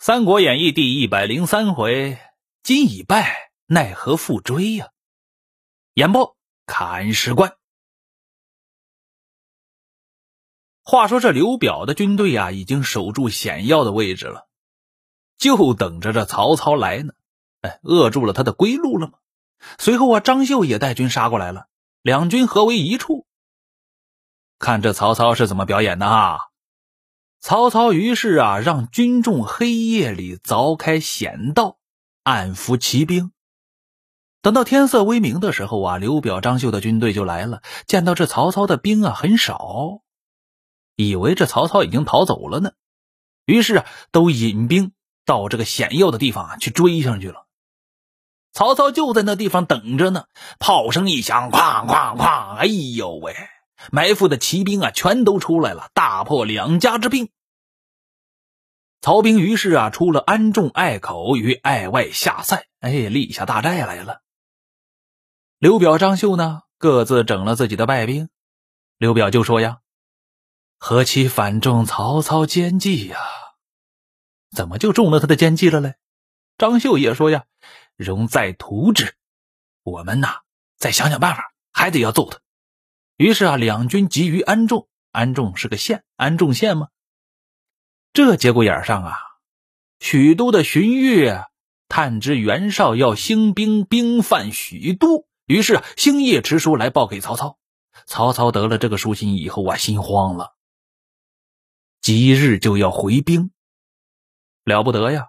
三国演义》第一百零三回，今已败，奈何复追呀？演播看史官。话说这刘表的军队呀，已经守住险要的位置了，就等着这曹操来呢。哎，扼住了他的归路了吗？随后啊，张绣也带军杀过来了，两军合为一处。看这曹操是怎么表演的啊！曹操于是啊，让军众黑夜里凿开险道，暗伏骑兵。等到天色微明的时候啊，刘表、张绣的军队就来了。见到这曹操的兵啊很少，以为这曹操已经逃走了呢，于是啊，都引兵到这个险要的地方啊去追上去了。曹操就在那地方等着呢，炮声一响，哐哐哐！哎呦喂！埋伏的骑兵啊，全都出来了，大破两家之兵。曹兵于是啊，出了安众隘口，于隘外下塞，哎，立下大寨来了。刘表、张绣呢，各自整了自己的败兵。刘表就说呀：“何其反中曹操奸计呀？怎么就中了他的奸计了嘞？”张绣也说呀：“容再图之，我们呐，再想想办法，还得要揍他。”于是啊，两军集于安众，安众是个县，安众县吗？这节骨眼上啊，许都的荀彧探知袁绍要兴兵兵犯许都，于是星夜持书来报给曹操。曹操得了这个书信以后啊，心慌了，即日就要回兵，了不得呀！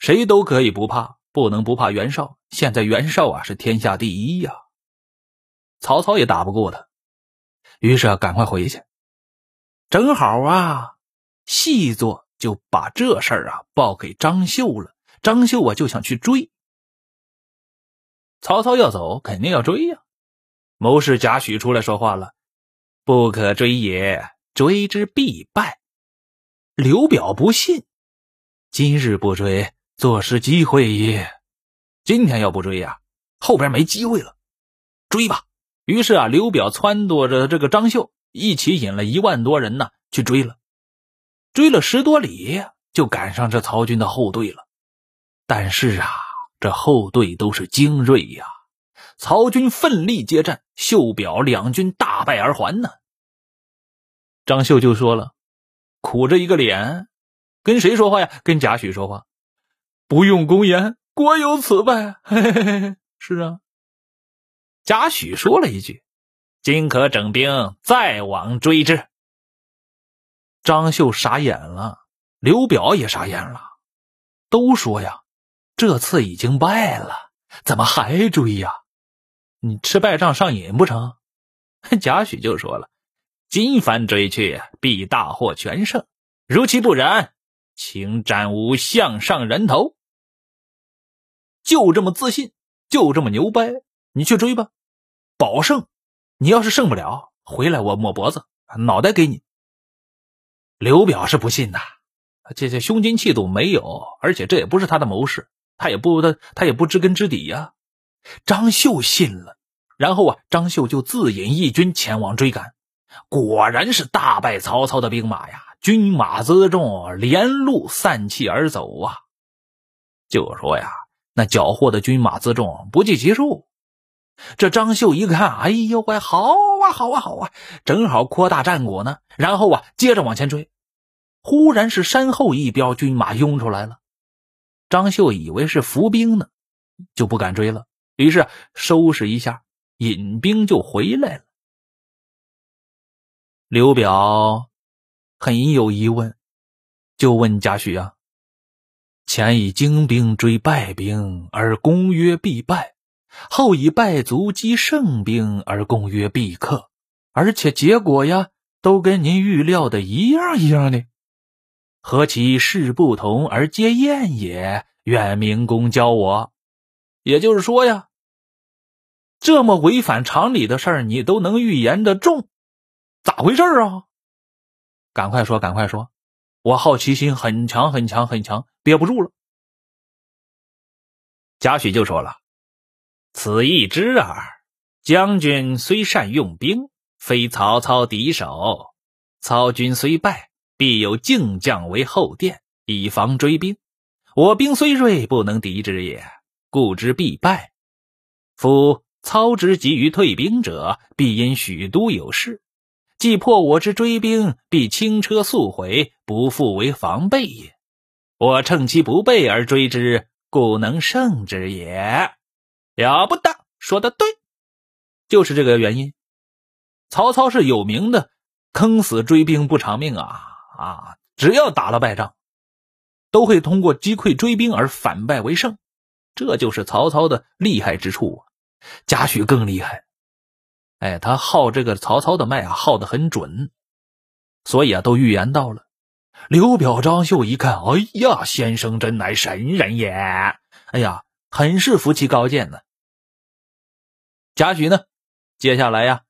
谁都可以不怕，不能不怕袁绍。现在袁绍啊，是天下第一呀。曹操也打不过他，于是啊，赶快回去。正好啊，细作就把这事儿啊报给张绣了。张绣啊就想去追。曹操要走，肯定要追呀。谋士贾诩出来说话了：“不可追也，追之必败。”刘表不信，今日不追，坐失机会也。今天要不追呀，后边没机会了。追吧。于是啊，刘表撺掇着这个张绣一起引了一万多人呢去追了，追了十多里，就赶上这曹军的后队了。但是啊，这后队都是精锐呀，曹军奋力接战，秀表两军大败而还呢。张绣就说了，苦着一个脸，跟谁说话呀？跟贾诩说话，不用公言，国有此败。嘿嘿嘿，是啊。贾诩说了一句：“今可整兵，再往追之。”张绣傻眼了，刘表也傻眼了，都说呀：“这次已经败了，怎么还追呀？你吃败仗上瘾不成？” 贾诩就说了：“今番追去，必大获全胜。如其不然，请斩吾项上人头。”就这么自信，就这么牛掰，你去追吧。保胜，你要是胜不了，回来我抹脖子，脑袋给你。刘表是不信的，这这胸襟气度没有，而且这也不是他的谋士，他也不他他也不知根知底呀。张绣信了，然后啊，张绣就自引义军前往追赶，果然是大败曹操的兵马呀，军马辎重，连路散弃而走啊。就说呀，那缴获的军马辎重不计其数。这张绣一看，哎呦喂，好啊，好啊，好啊，正好扩大战果呢。然后啊，接着往前追，忽然是山后一彪军马拥出来了。张绣以为是伏兵呢，就不敢追了。于是收拾一下，引兵就回来了。刘表很有疑问，就问贾诩啊：“前以精兵追败兵，而公曰必败。”后以败卒击胜兵而攻曰必克，而且结果呀，都跟您预料的一样一样的，何其事不同而皆验也？愿明公教我。也就是说呀，这么违反常理的事儿，你都能预言的中，咋回事啊？赶快说，赶快说，我好奇心很强很强很强，憋不住了。贾诩就说了。此一之耳。将军虽善用兵，非曹操敌手。操军虽败，必有靖将为后殿，以防追兵。我兵虽锐，不能敌之也，故之必败。夫操之急于退兵者，必因许都有事；既破我之追兵，必轻车速回，不复为防备也。我趁其不备而追之，故能胜之也。了不得，说的对，就是这个原因。曹操是有名的坑死追兵不偿命啊啊！只要打了败仗。都会通过击溃追兵而反败为胜，这就是曹操的厉害之处啊！贾诩更厉害，哎，他号这个曹操的脉啊，号的很准，所以啊，都预言到了。刘表、张绣一看，哎呀，先生真乃神人也！哎呀，很是服其高见呢。贾诩呢，接下来呀，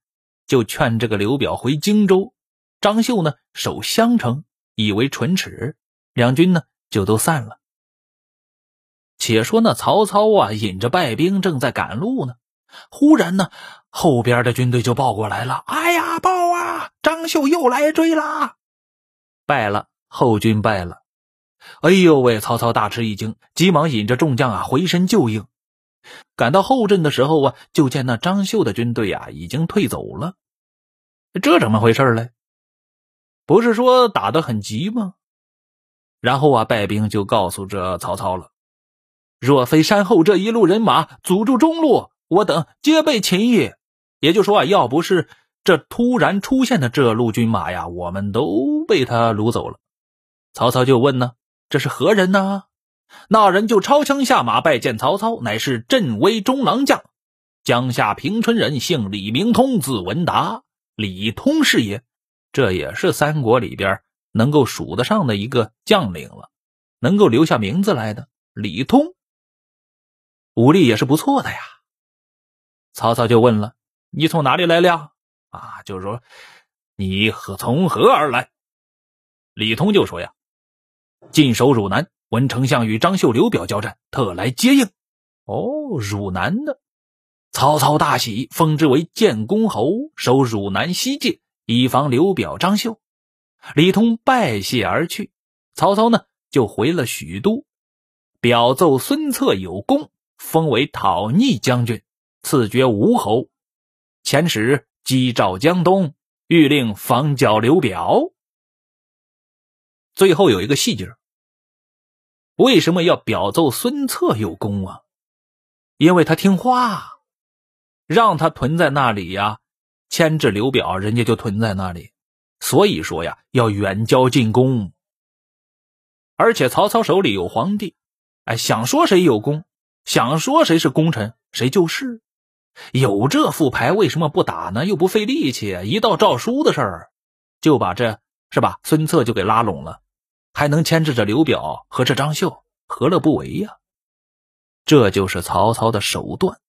就劝这个刘表回荆州，张绣呢守襄城，以为唇齿，两军呢。就都散了。且说那曹操啊，引着败兵正在赶路呢，忽然呢，后边的军队就报过来了。哎呀，报啊！张绣又来追啦！败了，后军败了。哎呦喂！曹操大吃一惊，急忙引着众将啊回身救应。赶到后阵的时候啊，就见那张绣的军队啊已经退走了。这怎么回事嘞？不是说打得很急吗？然后啊，败兵就告诉这曹操了：“若非山后这一路人马阻住中路，我等皆被擒也。”也就说啊，要不是这突然出现的这路军马呀，我们都被他掳走了。曹操就问呢：“这是何人呢？”那人就抄枪下马拜见曹操，乃是镇威中郎将，江夏平春人，姓李，名通，字文达。李通是也，这也是三国里边。能够数得上的一个将领了，能够留下名字来的李通，武力也是不错的呀。曹操就问了：“你从哪里来了？”啊，就是说你何从何而来？李通就说：“呀，进守汝南，闻丞相与张绣、刘表交战，特来接应。”哦，汝南的，曹操大喜，封之为建功侯，守汝南西界，以防刘表、张绣。李通拜谢而去，曹操呢就回了许都，表奏孙策有功，封为讨逆将军，赐爵吴侯，遣使击赵江东，欲令防剿刘表。最后有一个细节，为什么要表奏孙策有功啊？因为他听话，让他屯在那里呀，牵制刘表，人家就屯在那里。所以说呀，要远交近攻。而且曹操手里有皇帝，哎，想说谁有功，想说谁是功臣，谁就是。有这副牌，为什么不打呢？又不费力气。一到诏书的事儿，就把这是吧？孙策就给拉拢了，还能牵制着刘表和这张绣，何乐不为呀？这就是曹操的手段。